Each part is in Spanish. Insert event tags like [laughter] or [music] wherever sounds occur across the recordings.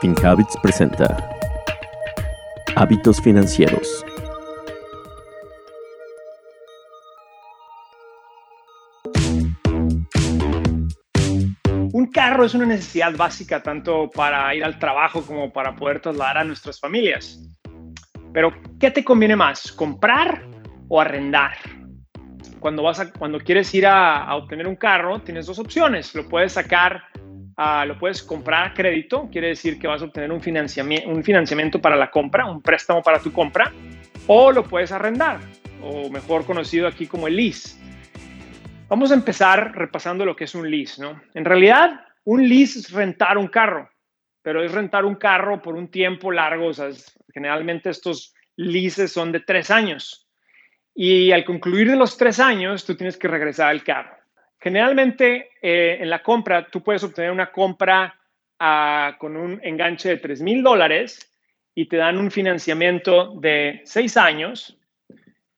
FinHabits presenta Hábitos Financieros. Un carro es una necesidad básica tanto para ir al trabajo como para poder trasladar a nuestras familias. Pero, ¿qué te conviene más? ¿Comprar o arrendar? Cuando, vas cuando quieres ir a obtener un carro, tienes dos opciones. Lo puedes sacar Ah, lo puedes comprar a crédito, quiere decir que vas a obtener un financiamiento, un financiamiento para la compra, un préstamo para tu compra, o lo puedes arrendar, o mejor conocido aquí como el lease. Vamos a empezar repasando lo que es un lease, ¿no? En realidad, un lease es rentar un carro, pero es rentar un carro por un tiempo largo, generalmente estos leases son de tres años. Y al concluir de los tres años, tú tienes que regresar al carro. Generalmente eh, en la compra tú puedes obtener una compra ah, con un enganche de 3 mil dólares y te dan un financiamiento de 6 años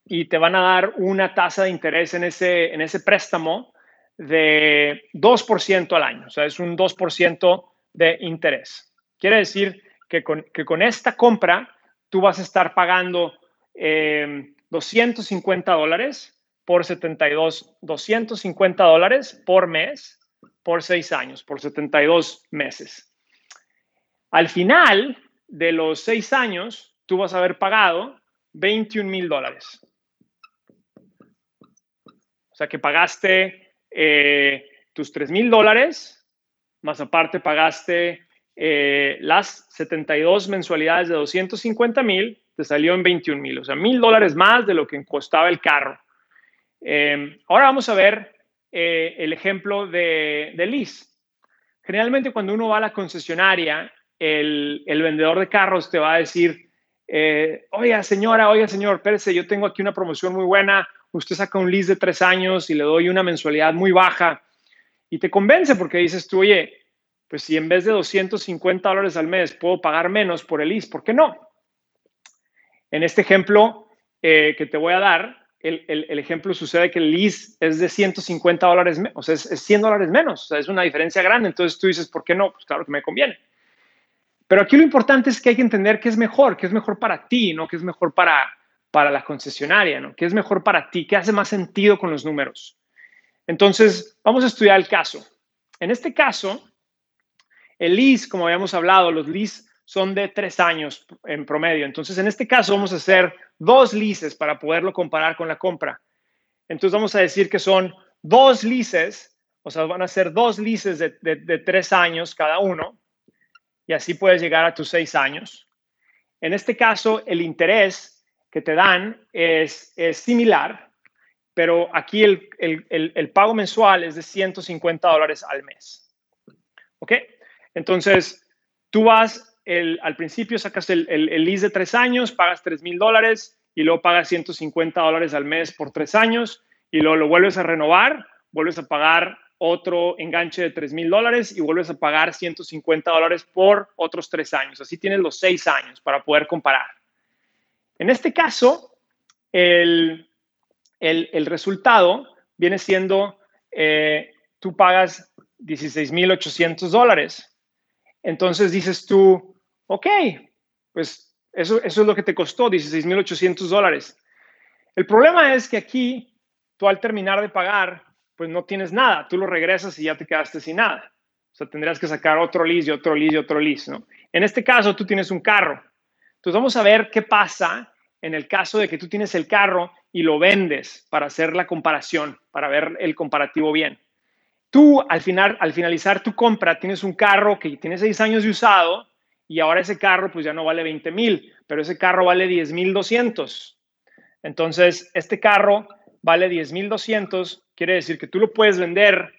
y te van a dar una tasa de interés en ese, en ese préstamo de 2% al año. O sea, es un 2% de interés. Quiere decir que con, que con, esta compra tú vas a estar pagando 250 eh, dólares por 72, 250 dólares por mes por seis años, por 72 meses. Al final de los seis años, tú vas a haber pagado 21 mil dólares. O sea que pagaste eh, tus 3 mil dólares, más aparte pagaste eh, las 72 mensualidades de 250 mil, te salió en 21 mil, o sea, mil dólares más de lo que costaba el carro. Em, ahora vamos a ver eh, el ejemplo de, de lease. Generalmente cuando uno va a la concesionaria, el, vendedor de carros te va a decir, eh, oiga señora, oiga señor, espérese, yo tengo aquí una promoción muy buena, usted saca un lease de tres años y le doy una mensualidad muy baja y te convence porque dices tú, oye, pues si en vez de 250 dólares al mes puedo pagar menos por el lease, ¿por qué no? En este ejemplo eh, que te voy a dar, el, ejemplo sucede que el lease es de 150 dólares, o sea, es, 100 dólares menos, o sea, es una diferencia grande. Entonces tú dices, ¿por qué no? Pues claro que me conviene. Pero aquí lo importante es que hay que entender qué es mejor, qué es mejor para ti, ¿no? ¿Qué es mejor para, para la concesionaria, ¿no? ¿Qué es mejor para ti? ¿Qué hace más sentido con los números? Entonces, vamos a estudiar el caso. En este caso, el lease, como habíamos hablado, los lease son de tres años en promedio. Entonces, en este caso vamos a hacer dos leases para poderlo comparar con la compra. Entonces, vamos a decir que son dos leases, o sea, van a ser dos leases de, tres años cada uno, y así puedes llegar a tus seis años. En este caso, el interés que te dan es, es similar, pero aquí el, el, pago mensual es de 150 dólares al mes. ¿Ok? Entonces, tú vas al principio sacas el, el, lease de tres años, pagas tres mil dólares y luego pagas 150 dólares al mes por tres años y luego lo vuelves a renovar, vuelves a pagar otro enganche de tres mil dólares y vuelves a pagar 150 dólares por otros tres años. Así tienes los seis años para poder comparar. En este caso, el, el, resultado viene siendo, eh, tú pagas 16.800 dólares. Entonces dices tú, ok, pues eso, eso es lo que te costó, 16.800 dólares. El problema es que aquí, tú al terminar de pagar, pues no tienes nada, tú lo regresas y ya te quedaste sin nada. O sea, tendrías que sacar otro lease y otro lease y otro lease, ¿no? En este caso, tú tienes un carro. Entonces, vamos a ver qué pasa en el caso de que tú tienes el carro y lo vendes para hacer la comparación, para ver el comparativo bien. Tú, al, final, al finalizar tu compra, tienes un carro que tiene seis años de usado y ahora ese carro pues ya no vale 20 mil, pero ese carro vale 10 mil 200. Entonces, este carro vale 10 mil 200, quiere decir que tú lo puedes vender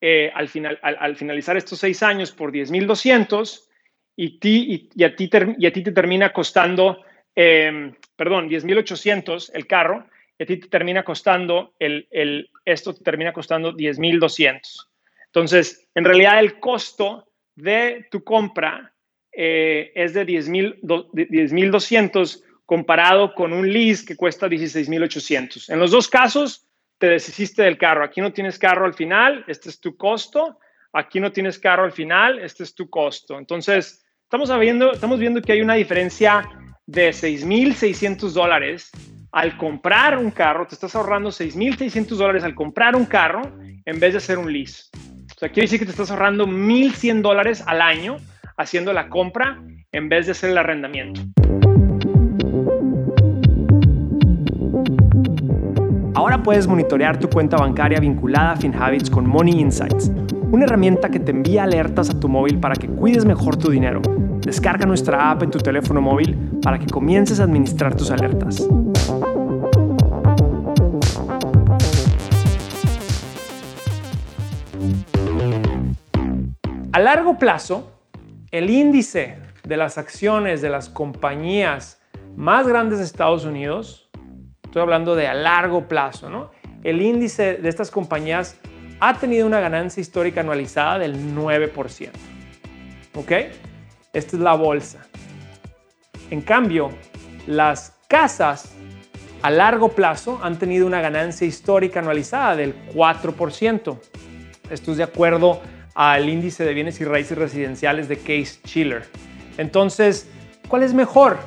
eh, al, final, al, finalizar estos seis años por 10 mil 200 y, ti, y, a ti y a ti te termina costando, eh, perdón, 10 mil 800 el carro y a ti te termina costando, el, el, esto te termina costando 10 mil 200. Entonces, en realidad el costo de tu compra eh, es de 10.200 comparado con un lease que cuesta 16.800. En los dos casos, te deshiciste del carro. Aquí no tienes carro al final, este es tu costo. Aquí no tienes carro al final, este es tu costo. Entonces, Estamos viendo, estamos viendo que hay una diferencia de 6.600 dólares al comprar un carro, te estás ahorrando 6.600 dólares al comprar un carro en vez de hacer un lease. O sea, quiere decir que te estás ahorrando 1.100 dólares al año haciendo la compra en vez de hacer el arrendamiento. Ahora puedes monitorear tu cuenta bancaria vinculada a FinHabits con Money Insights, una herramienta que te envía alertas a tu móvil para que cuides mejor tu dinero. Descarga nuestra app en tu teléfono móvil para que comiences a administrar tus alertas. A largo plazo, el índice de las acciones de las compañías más grandes de Estados Unidos, estoy hablando de a largo plazo, ¿no? El índice de estas compañías ha tenido una ganancia histórica anualizada del 9%. ¿Ok? Esta es la bolsa. En cambio, las casas a largo plazo han tenido una ganancia histórica anualizada del 4%. Esto es de acuerdo al índice de bienes y raíces residenciales de Case Chiller. Entonces, ¿cuál es mejor?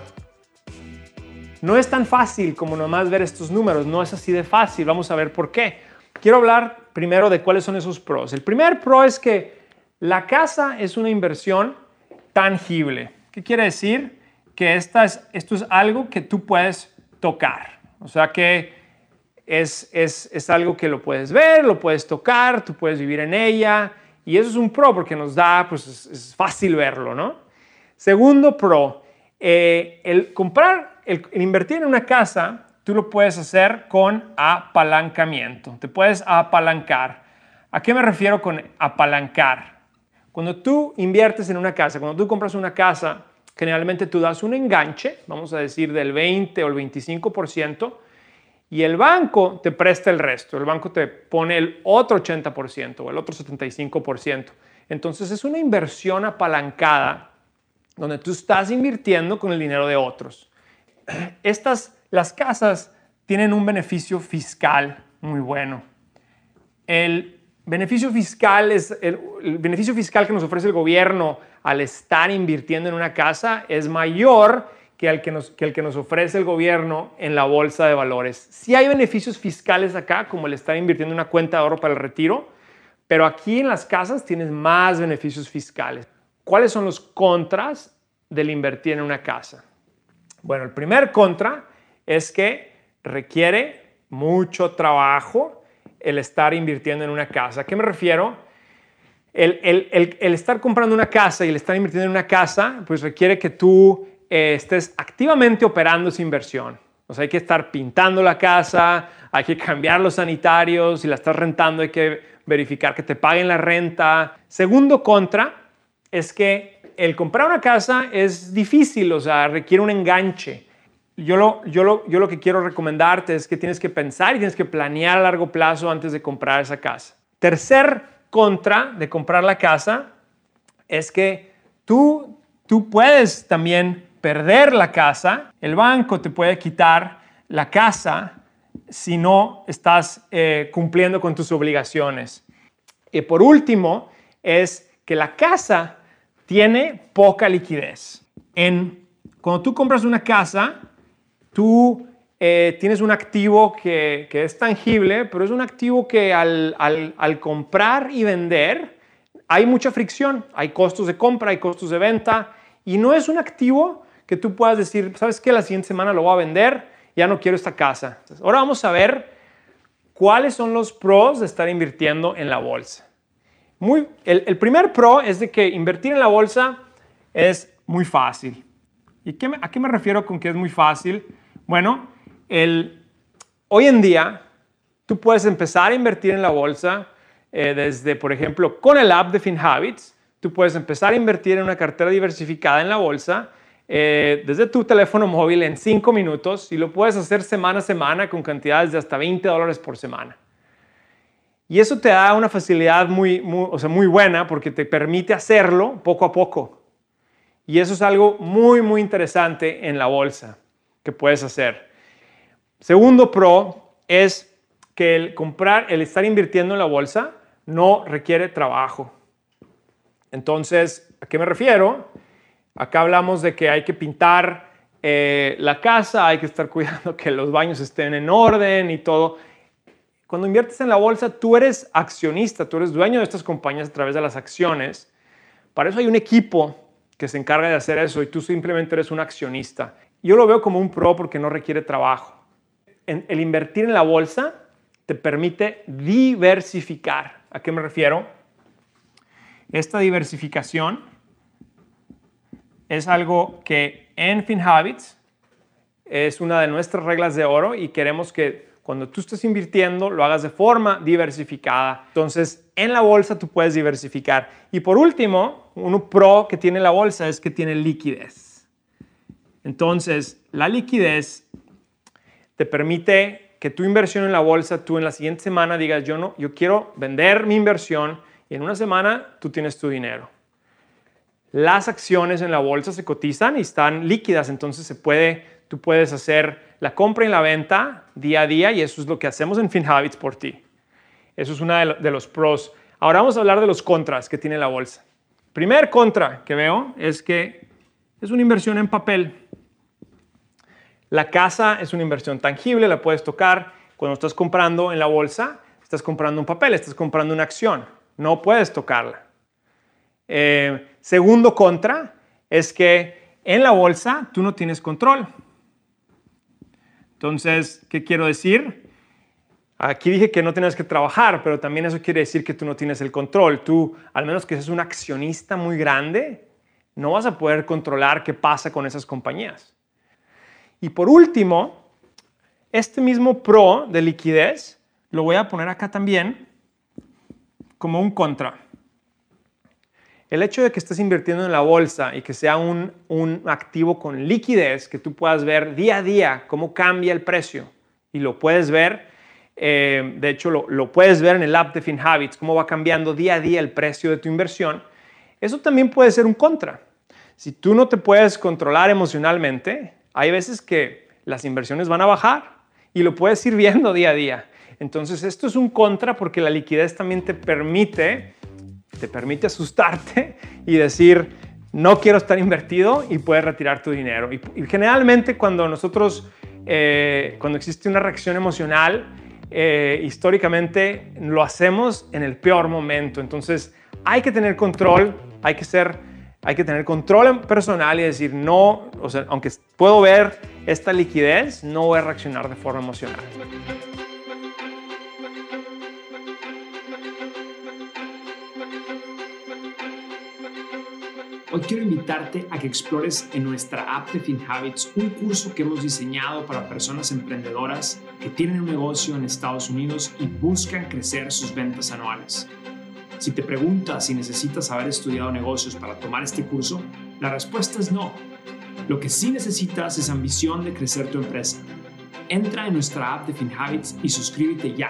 No es tan fácil como nomás ver estos números, no es así de fácil, vamos a ver por qué. Quiero hablar primero de cuáles son esos pros. El primer pro es que la casa es una inversión tangible. ¿Qué quiere decir? Que esta es, esto es algo que tú puedes tocar. O sea que es, es, es algo que lo puedes ver, lo puedes tocar, tú puedes vivir en ella y eso es un pro porque nos da, pues es, fácil verlo, ¿no? Segundo pro, eh, el comprar, el, invertir en una casa, tú lo puedes hacer con apalancamiento. Te puedes apalancar. ¿A qué me refiero con apalancar? Cuando tú inviertes en una casa, cuando tú compras una casa, generalmente tú das un enganche, vamos a decir del 20 o el 25%, y el banco te presta el resto, el banco te pone el otro 80% o el otro 75%. Entonces es una inversión apalancada donde tú estás invirtiendo con el dinero de otros. [clears throat] Estas, las casas tienen un beneficio fiscal muy bueno. El beneficio fiscal es el, beneficio fiscal que nos ofrece el gobierno al estar invirtiendo en una casa es mayor que el que, nos, que el que nos ofrece el gobierno en la bolsa de valores. Sí hay beneficios fiscales acá, como el estar invirtiendo en una cuenta de ahorro para el retiro, pero aquí en las casas tienes más beneficios fiscales. ¿Cuáles son los contras del invertir en una casa? Bueno, el primer contra es que requiere mucho trabajo el estar invirtiendo en una casa. ¿A qué me refiero? El, el, el, el, estar comprando una casa y el estar invirtiendo en una casa, pues requiere que tú estés activamente operando esa inversión. O sea, hay que estar pintando la casa, hay que cambiar los sanitarios, si la estás rentando hay que verificar que te paguen la renta. Segundo contra es que el comprar una casa es difícil, o sea, requiere un enganche. Yo lo, yo, lo, yo lo que quiero recomendarte es que tienes que pensar y tienes que planear a largo plazo antes de comprar esa casa. Tercer contra de comprar la casa es que tú, tú puedes también perder la casa, el banco te puede quitar la casa si no estás eh, cumpliendo con tus obligaciones. Y por último, es que la casa tiene poca liquidez. Cuando tú compras una casa, tú eh, tienes un activo que, es tangible, pero es un activo que al comprar y vender hay mucha fricción, hay costos de compra, hay costos de venta, y no es un activo que tú puedas decir, ¿sabes qué? La siguiente semana lo voy a vender, ya no quiero esta casa. Ahora vamos a ver cuáles son los pros de estar invirtiendo en la bolsa. Muy, el, primer pro es de que invertir en la bolsa es muy fácil. ¿Y qué a qué me refiero con que es muy fácil? Bueno, el, hoy en día tú puedes empezar a invertir en la bolsa eh, desde, por ejemplo, con el app de FinHabits. Tú puedes empezar a invertir en una cartera diversificada en la bolsa eh, desde tu teléfono móvil en 5 minutos y lo puedes hacer semana a semana con cantidades de hasta 20 dólares por semana. Y eso te da una facilidad muy, o sea, muy buena porque te permite hacerlo poco a poco. Y eso es algo muy, muy interesante en la bolsa que puedes hacer. Segundo pro es que el comprar, el estar invirtiendo en la bolsa no requiere trabajo. Entonces, ¿a qué me refiero? Acá hablamos de que hay que pintar eh, la casa, hay que estar [laughs] cuidando que los baños estén en orden y todo. Cuando inviertes en la bolsa, tú eres accionista, tú eres dueño de estas compañías a través de las acciones. Para eso hay un equipo que se encarga de hacer eso y tú simplemente eres un accionista. Yo lo veo como un pro porque no requiere trabajo. el invertir en la bolsa te permite diversificar. ¿A qué me refiero? Esta diversificación es algo que en FinHabits es una de nuestras reglas de oro y queremos que cuando tú estés invirtiendo lo hagas de forma diversificada. Entonces, en la bolsa tú puedes diversificar. Y por último, uno pro que tiene la bolsa es que tiene liquidez. Entonces, la liquidez te permite que tu inversión en la bolsa, tú en la siguiente semana digas, yo no, yo quiero vender mi inversión y en una semana tú tienes tu dinero. Las acciones en la bolsa se cotizan y están líquidas, entonces se puede, tú puedes hacer la compra y la venta día a día y eso es lo que hacemos en FinHabits por ti. Eso es uno de los pros. Ahora vamos a hablar de los contras que tiene la bolsa. Primer contra que veo es que es una inversión en papel. La casa es una inversión tangible, la puedes tocar. Cuando estás comprando en la bolsa, estás comprando un papel, estás comprando una acción. No puedes tocarla. Eh, segundo contra es que en la bolsa tú no tienes control. Entonces, ¿qué quiero decir? Aquí dije que no tienes que trabajar, pero también eso quiere decir que tú no tienes el control. Tú, al menos que seas un accionista muy grande, no vas a poder controlar qué pasa con esas compañías. Y por último, este mismo pro de liquidez lo voy a poner acá también como un contra. El hecho de que estés invirtiendo en la bolsa y que sea un, activo con liquidez, que tú puedas ver día a día cómo cambia el precio y lo puedes ver, eh, de hecho lo, lo, puedes ver en el app de FinHabits, cómo va cambiando día a día el precio de tu inversión, eso también puede ser un contra. Si tú no te puedes controlar emocionalmente, hay veces que las inversiones van a bajar y lo puedes ir viendo día a día. Entonces esto es un contra porque la liquidez también te permite te permite asustarte y decir, no quiero estar invertido y puedes retirar tu dinero. Y, generalmente cuando nosotros, eh, cuando existe una reacción emocional, eh, históricamente lo hacemos en el peor momento. Entonces hay que tener control, hay que ser, hay que tener control personal y decir, no, o sea, aunque puedo ver esta liquidez, no voy a reaccionar de forma emocional. Hoy quiero invitarte a que explores en nuestra app de FinHabits un curso que hemos diseñado para personas emprendedoras que tienen un negocio en Estados Unidos y buscan crecer sus ventas anuales. Si te preguntas si necesitas haber estudiado negocios para tomar este curso, la respuesta es no. Lo que sí necesitas es ambición de crecer tu empresa. Entra en nuestra app de FinHabits y suscríbete ya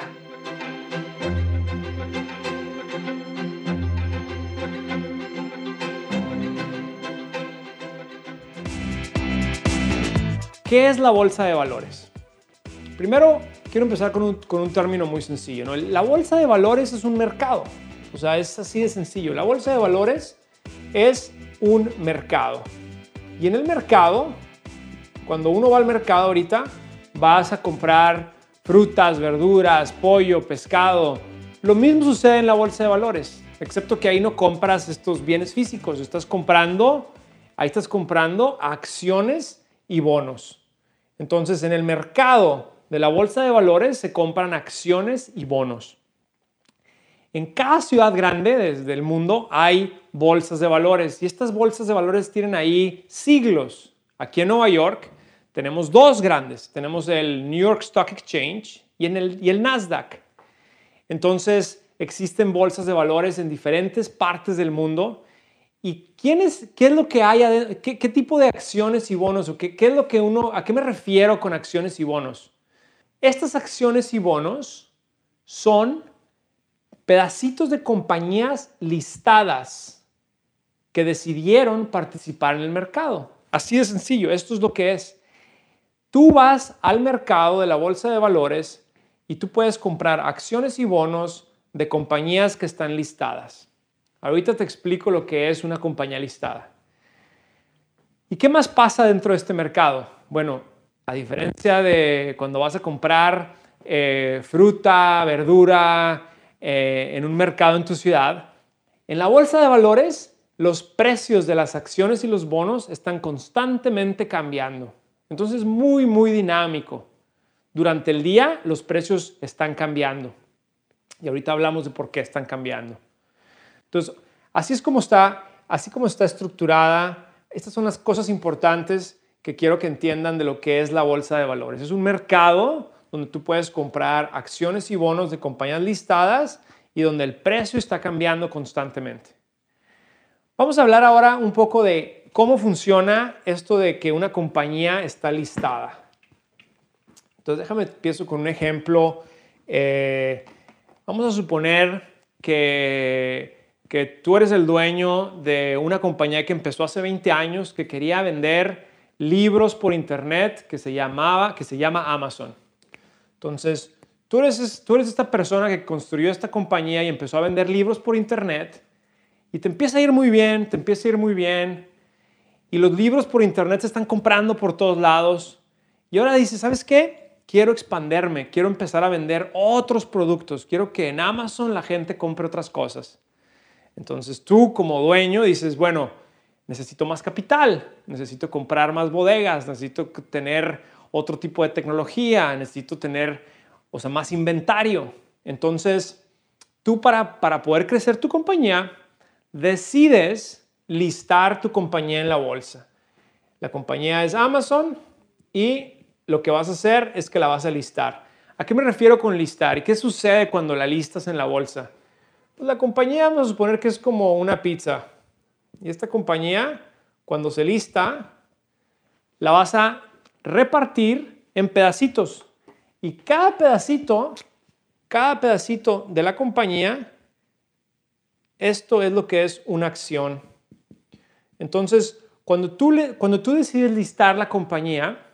¿Qué es la bolsa de valores? Primero, quiero empezar con un, término muy sencillo. La bolsa de valores es un mercado. O sea, es así de sencillo. La bolsa de valores es un mercado. Y en el mercado, cuando uno va al mercado ahorita, vas a comprar frutas, verduras, pollo, pescado. Lo mismo sucede en la bolsa de valores, excepto que ahí no compras estos bienes físicos, estás comprando, ahí estás comprando acciones y bonos. Entonces, en el mercado de la bolsa de valores se compran acciones y bonos. En cada ciudad grande desde el mundo hay bolsas de valores y estas bolsas de valores tienen ahí siglos. Aquí en Nueva York tenemos dos grandes. Tenemos el New York Stock Exchange y, y el Nasdaq. Entonces existen bolsas de valores en diferentes partes del mundo ¿Y quién es, qué es lo que hay? ¿Qué, tipo de acciones y bonos? ¿O qué, qué, es lo que uno, ¿A qué me refiero con acciones y bonos? Estas acciones y bonos son pedacitos de compañías listadas que decidieron participar en el mercado. Así de sencillo, esto es lo que es. Tú vas al mercado de la bolsa de valores y tú puedes comprar acciones y bonos de compañías que están listadas. Ahorita te explico lo que es una compañía listada. ¿Y qué más pasa dentro de este mercado? Bueno, a diferencia de cuando vas a comprar eh, fruta, verdura eh, en un mercado en tu ciudad, en la bolsa de valores los precios de las acciones y los bonos están constantemente cambiando. Entonces es muy, muy dinámico. Durante el día los precios están cambiando. Y ahorita hablamos de por qué están cambiando. Entonces, así es como está, así como está estructurada. Estas son las cosas importantes que quiero que entiendan de lo que es la bolsa de valores. Es un mercado donde tú puedes comprar acciones y bonos de compañías listadas y donde el precio está cambiando constantemente. Vamos a hablar ahora un poco de cómo funciona esto de que una compañía está listada. Entonces déjame empiezo con un ejemplo. Eh, vamos a suponer que tú eres el dueño de una compañía que empezó hace 20 años que quería vender libros por internet que se llamaba que se llama Amazon. Entonces, tú eres, tú eres esta persona que construyó esta compañía y empezó a vender libros por internet y te empieza a ir muy bien, te empieza a ir muy bien y los libros por internet se están comprando por todos lados y ahora dices, ¿sabes qué? Quiero expanderme, quiero empezar a vender otros productos, quiero que en Amazon la gente compre otras cosas. Entonces tú como dueño dices, bueno, necesito más capital, necesito comprar más bodegas, necesito tener otro tipo de tecnología, necesito tener, o sea, más inventario. Entonces, tú para, para poder crecer tu compañía, decides listar tu compañía en la bolsa. La compañía es Amazon y lo que vas a hacer es que la vas a listar. ¿A qué me refiero con listar? ¿Y qué sucede cuando la listas en la bolsa? Pues la compañía vamos a suponer que es como una pizza. Y esta compañía, cuando se lista, la vas a repartir en pedacitos. Y cada pedacito, cada pedacito de la compañía, esto es lo que es una acción. Entonces, cuando tú, le, cuando tú decides listar la compañía,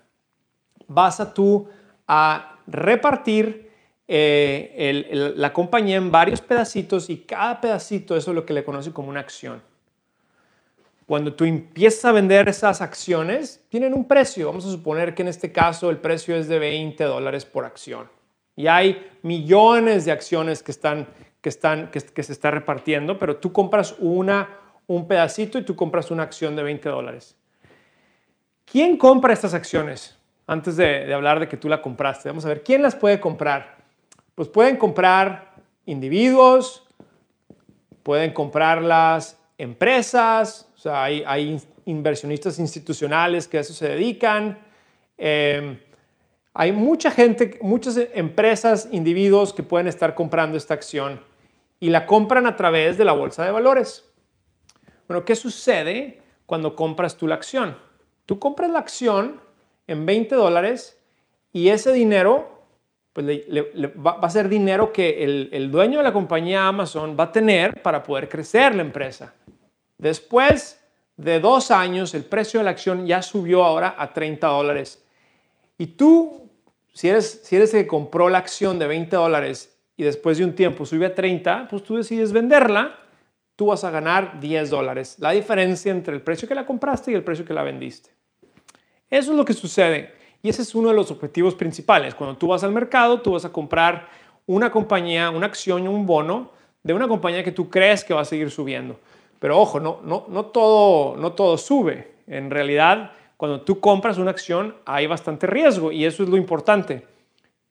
vas a tú a repartir eh, la compañía en varios pedacitos y cada pedacito eso es lo que le conoce como una acción. Cuando tú empiezas a vender esas acciones, tienen un precio. Vamos a suponer que en este caso el precio es de 20 dólares por acción. Y hay millones de acciones que, están, que, están, que, se está repartiendo, pero tú compras una, un pedacito y tú compras una acción de 20 dólares. ¿Quién compra estas acciones? Antes de, de hablar de que tú la compraste, vamos a ver, ¿quién las puede comprar? Pues pueden comprar individuos, pueden comprar las empresas, o sea, hay, inversionistas institucionales que a eso se dedican. Em, hay mucha gente, muchas empresas, individuos que pueden estar comprando esta acción y la compran a través de la bolsa de valores. Bueno, ¿qué sucede cuando compras tú la acción? Tú compras la acción en 20 dólares y ese dinero pues va, a ser dinero que el, dueño de la compañía Amazon va a tener para poder crecer la empresa. Después de dos años, el precio de la acción ya subió ahora a 30 dólares. Y tú, si eres, si eres el que compró la acción de 20 dólares y después de un tiempo sube a 30, pues tú decides venderla, tú vas a ganar 10 dólares. La diferencia entre el precio que la compraste y el precio que la vendiste. Eso es lo que sucede. Y ese es uno de los objetivos principales. Cuando tú vas al mercado, tú vas a comprar una compañía, una acción, un bono de una compañía que tú crees que va a seguir subiendo. Pero ojo, no, no, no, todo, no todo sube. En realidad, cuando tú compras una acción, hay bastante riesgo y eso es lo importante.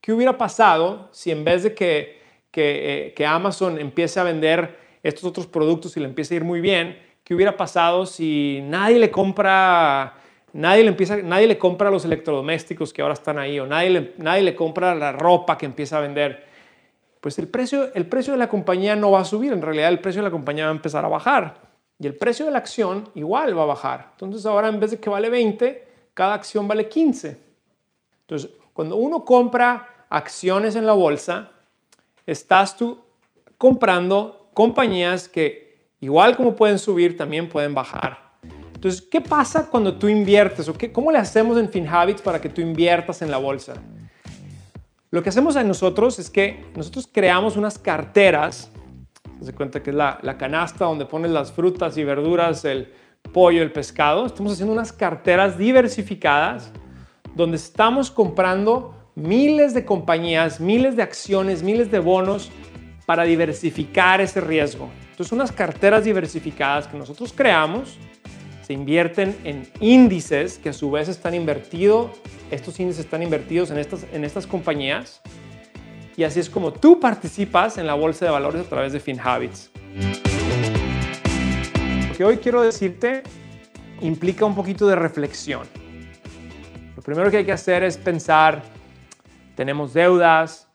¿Qué hubiera pasado si en vez de que, que, eh, que Amazon empiece a vender estos otros productos y le empiece a ir muy bien, qué hubiera pasado si nadie le compra Nadie le, empieza, nadie le compra los electrodomésticos que ahora están ahí o nadie le, nadie le compra la ropa que empieza a vender. Pues el precio, el precio de la compañía no va a subir, en realidad el precio de la compañía va a empezar a bajar y el precio de la acción igual va a bajar. Entonces ahora en vez de que vale 20, cada acción vale 15. Entonces, cuando uno compra acciones en la bolsa, estás tú comprando compañías que igual como pueden subir, también pueden bajar. Entonces, ¿qué pasa cuando tú inviertes? ¿O qué, ¿Cómo le hacemos en FinHabits para que tú inviertas en la bolsa? Lo que hacemos en nosotros es que nosotros creamos unas carteras, se cuenta que es la, canasta donde pones las frutas y verduras, el pollo, el pescado. Estamos haciendo unas carteras diversificadas donde estamos comprando miles de compañías, miles de acciones, miles de bonos para diversificar ese riesgo. Entonces, unas carteras diversificadas que nosotros creamos se invierten en índices que a su vez están invertidos, estos índices están invertidos en estas, en estas compañías y así es como tú participas en la bolsa de valores a través de FinHabits. Lo que hoy quiero decirte implica un poquito de reflexión. Lo primero que hay que hacer es pensar, tenemos deudas,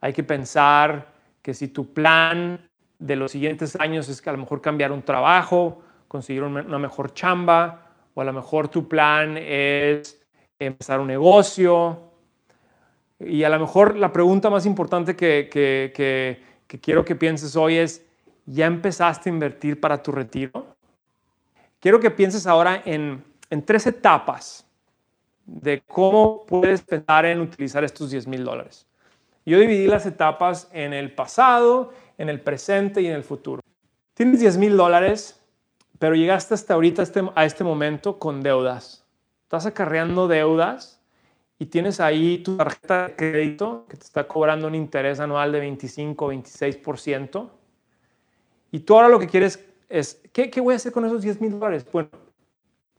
hay que pensar que si tu plan de los siguientes años es que a lo mejor cambiar un trabajo, conseguir una mejor chamba, o a lo mejor tu plan es empezar un negocio. Y a lo mejor la pregunta más importante que, que quiero que pienses hoy es, ¿ya empezaste a invertir para tu retiro? Quiero que pienses ahora en, en tres etapas de cómo puedes pensar en utilizar estos 10 mil dólares. Yo dividí las etapas en el pasado, en el presente y en el futuro. Tienes 10 mil dólares, pero llegaste hasta ahorita, este, a este momento, con deudas. Estás acarreando deudas y tienes ahí tu tarjeta de crédito que te está cobrando un interés anual de 25 26%. Y tú ahora lo que quieres es, ¿qué, qué voy a hacer con esos 10 mil dólares? Bueno,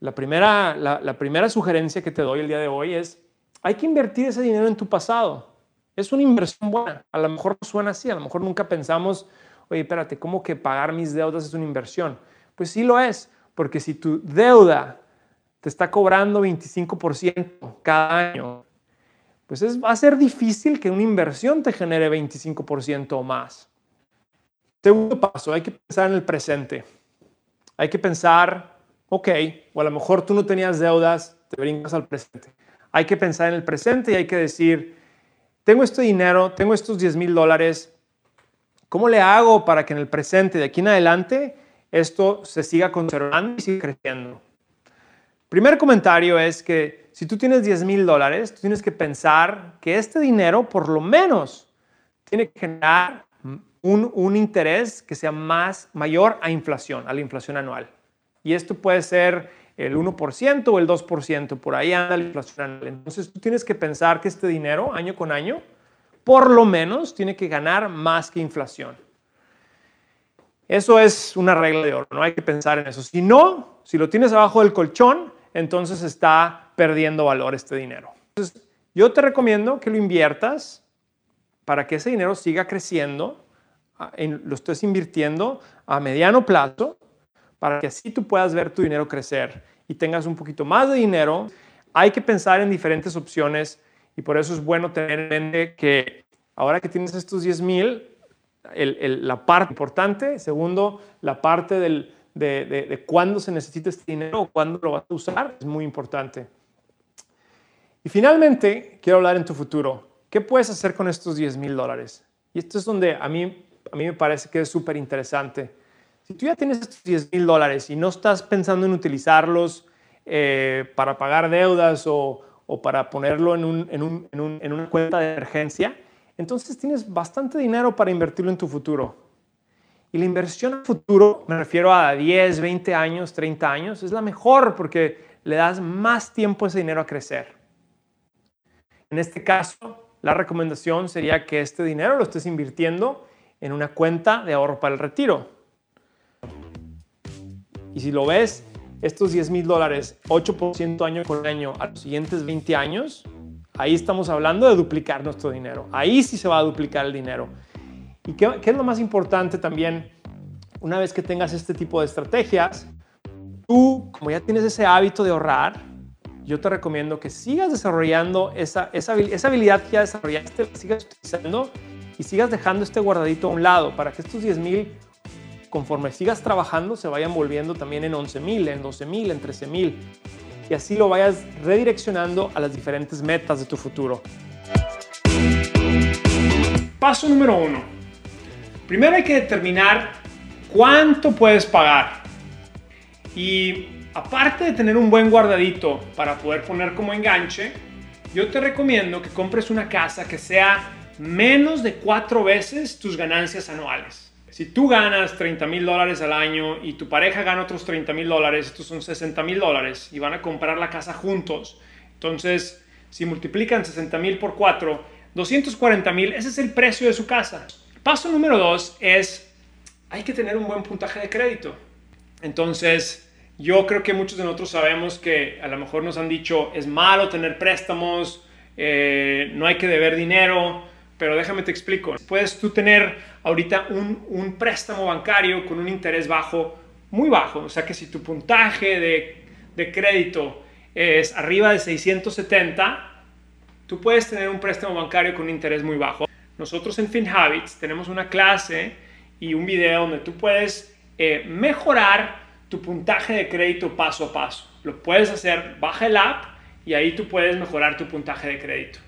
la primera, la, primera sugerencia que te doy el día de hoy es, hay que invertir ese dinero en tu pasado. Es una inversión buena. A lo mejor suena así, a lo mejor nunca pensamos, oye, espérate, ¿cómo que pagar mis deudas es una inversión? Pues sí lo es, porque si tu deuda te está cobrando 25% cada año, pues es, va a ser difícil que una inversión te genere 25% o más. Segundo paso, hay que pensar en el presente. Hay que pensar ok, o a lo mejor tú no tenías deudas, te brincas al presente. Hay que pensar en el presente y hay que decir, tengo este dinero, tengo estos 10 mil dólares, ¿cómo le hago para que en el presente, de aquí en adelante, esto se siga conservando y siga creciendo? Primer comentario es que si tú tienes 10 mil dólares, tú tienes que pensar que este dinero por lo menos tiene que generar un, un interés que sea más mayor a inflación, a la inflación anual. Y esto puede ser el 1% o el 2%, por ahí anda la inflación Entonces tú tienes que pensar que este dinero, año con año, por lo menos tiene que ganar más que inflación. Eso es una regla de oro, no hay que pensar en eso. Si no, si lo tienes abajo del colchón, entonces está perdiendo valor este dinero. Entonces, yo te recomiendo que lo inviertas para que ese dinero siga creciendo, lo estés invirtiendo a mediano plazo para que así tú puedas ver tu dinero crecer y tengas un poquito más de dinero. Hay que pensar en diferentes opciones y por eso es bueno tener en mente que ahora que tienes estos 10 mil, la parte importante, segundo, la parte de, de cuándo se necesita este dinero o cuándo lo vas a usar es muy importante. Y finalmente, quiero hablar en tu futuro. ¿Qué puedes hacer con estos 10 mil dólares? Y esto es donde a mí, a mí me parece que es súper interesante. Si tú ya tienes estos 10 mil dólares y no estás pensando en utilizarlos eh, para pagar deudas o, para ponerlo en, una cuenta de emergencia, entonces tienes bastante dinero para invertirlo en tu futuro. Y la inversión a futuro, me refiero a 10, 20 años, 30 años, es la mejor porque le das más tiempo a ese dinero a crecer. En este caso, la recomendación sería que este dinero lo estés invirtiendo en una cuenta de ahorro para el retiro. Y si lo ves, estos 10 mil dólares, 8% año con año a los siguientes 20 años, ahí estamos hablando de duplicar nuestro dinero. Ahí sí se va a duplicar el dinero. ¿Y qué, es lo más importante también? Una vez que tengas este tipo de estrategias, tú, como ya tienes ese hábito de ahorrar, yo te recomiendo que sigas desarrollando esa, esa, esa habilidad que ya desarrollaste, la sigas utilizando y sigas dejando este guardadito a un lado para que estos 10 mil conforme sigas trabajando se vayan volviendo también en 11 mil, en 12 mil, en 13 mil. Y así lo vayas redireccionando a las diferentes metas de tu futuro. Paso número uno. Primero hay que determinar cuánto puedes pagar. Y aparte de tener un buen guardadito para poder poner como enganche, yo te recomiendo que compres una casa que sea menos de cuatro veces tus ganancias anuales. Si tú ganas 30 mil dólares al año y tu pareja gana otros 30 mil dólares, estos son 60 mil dólares y van a comprar la casa juntos, entonces si multiplican 60 mil por 4, 240 mil, ese es el precio de su casa. Paso número dos es, hay que tener un buen puntaje de crédito. Entonces, yo creo que muchos de nosotros sabemos que a lo mejor nos han dicho, es malo tener préstamos, eh, no hay que deber dinero, pero déjame te explico. Puedes tú tener ahorita un, un, préstamo bancario con un interés bajo, muy bajo. O sea que si tu puntaje de, de crédito es arriba de 670, tú puedes tener un préstamo bancario con un interés muy bajo. Nosotros en FinHabits tenemos una clase y un video donde tú puedes eh, mejorar tu puntaje de crédito paso a paso. Lo puedes hacer, baja el app y ahí tú puedes mejorar tu puntaje de crédito.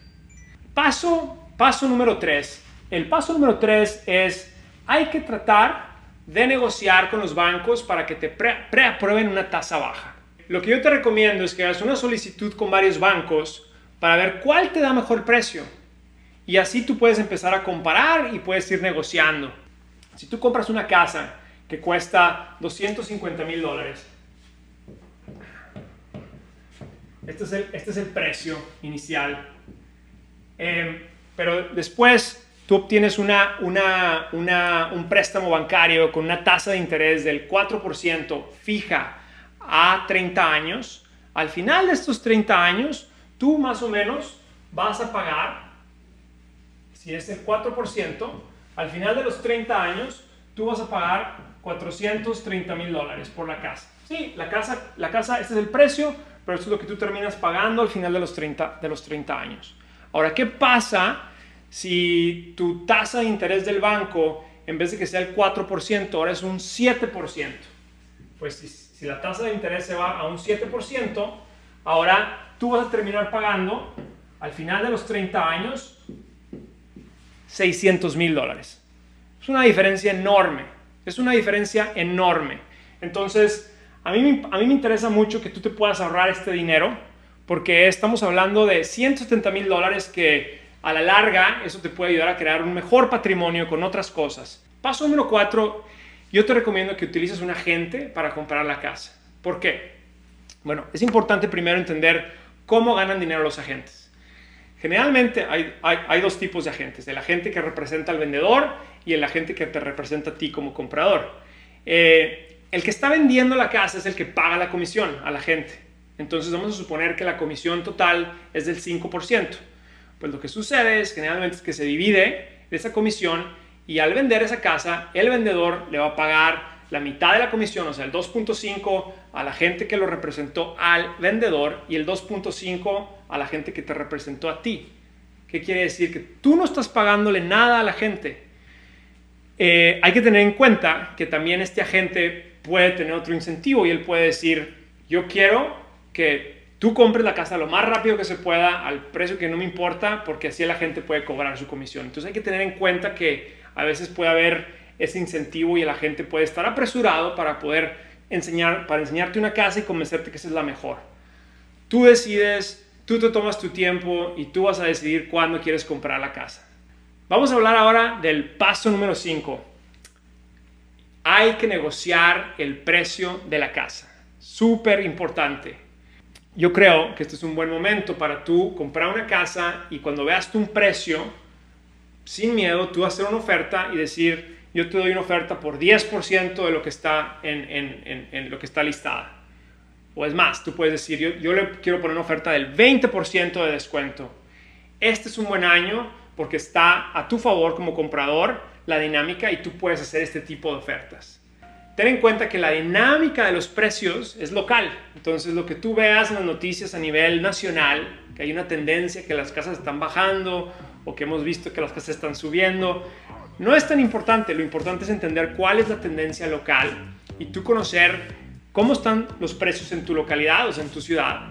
Paso Paso número 3. El paso número 3 es, hay que tratar de negociar con los bancos para que te preaprueben una tasa baja. Lo que yo te recomiendo es que hagas una solicitud con varios bancos para ver cuál te da mejor precio. Y así tú puedes empezar a comparar y puedes ir negociando. Si tú compras una casa que cuesta 250 mil dólares, este es, este es el precio inicial. Eh, pero después tú obtienes una, un préstamo bancario con una tasa de interés del 4% fija a 30 años, al final de estos 30 años, tú más o menos vas a pagar, si es el 4%, al final de los 30 años, tú vas a pagar 430 mil dólares por la casa. Sí, la casa, la casa, este es el precio, pero esto es lo que tú terminas pagando al final de los 30, de los 30 años. Ahora, ¿qué pasa si tu tasa de interés del banco, en vez de que sea el 4%, ahora es un 7%? Pues si, la tasa de interés se va a un 7%, ahora tú vas a terminar pagando al final de los 30 años 600 mil dólares. Es una diferencia enorme, es una diferencia enorme. Entonces, a mí, a mí me interesa mucho que tú te puedas ahorrar este dinero porque estamos hablando de 170 mil dólares que a la larga eso te puede ayudar a crear un mejor patrimonio con otras cosas. Paso número cuatro, yo te recomiendo que utilices un agente para comprar la casa. ¿Por qué? Bueno, es importante primero entender cómo ganan dinero los agentes. Generalmente hay, dos tipos de agentes, el agente que representa al vendedor y el agente que te representa a ti como comprador. Eh, el que está vendiendo la casa es el que paga la comisión a la gente. Entonces vamos a suponer que la comisión total es del 5%. Pues lo que sucede es generalmente es que se divide esa comisión y al vender esa casa, el vendedor le va a pagar la mitad de la comisión, o sea, el 2.5 a la gente que lo representó al vendedor y el 2.5 a la gente que te representó a ti. ¿Qué quiere decir? Que tú no estás pagándole nada a la gente. Eh, hay que tener en cuenta que también este agente puede tener otro incentivo y él puede decir, yo quiero que tú compres la casa lo más rápido que se pueda al precio que no me importa porque así la gente puede cobrar su comisión. Entonces hay que tener en cuenta que a veces puede haber ese incentivo y la gente puede estar apresurado para poder enseñar, para enseñarte una casa y convencerte que esa es la mejor. Tú decides, tú te tomas tu tiempo y tú vas a decidir cuándo quieres comprar la casa. Vamos a hablar ahora del paso número 5. Hay que negociar el precio de la casa. Súper importante yo creo que este es un buen momento para tú comprar una casa y cuando veas tú un precio, sin miedo, tú hacer una oferta y decir, yo te doy una oferta por 10% de lo que está en, lo que está listada. O es más, tú puedes decir, yo, yo le quiero poner una oferta del 20% de descuento. Este es un buen año porque está a tu favor como comprador la dinámica y tú puedes hacer este tipo de ofertas ten en cuenta que la dinámica de los precios es local. Entonces, lo que tú veas en las noticias a nivel nacional, que hay una tendencia que las casas están bajando o que hemos visto que las casas están subiendo, no es tan importante. Lo importante es entender cuál es la tendencia local y tú conocer cómo están los precios en tu localidad o en tu ciudad.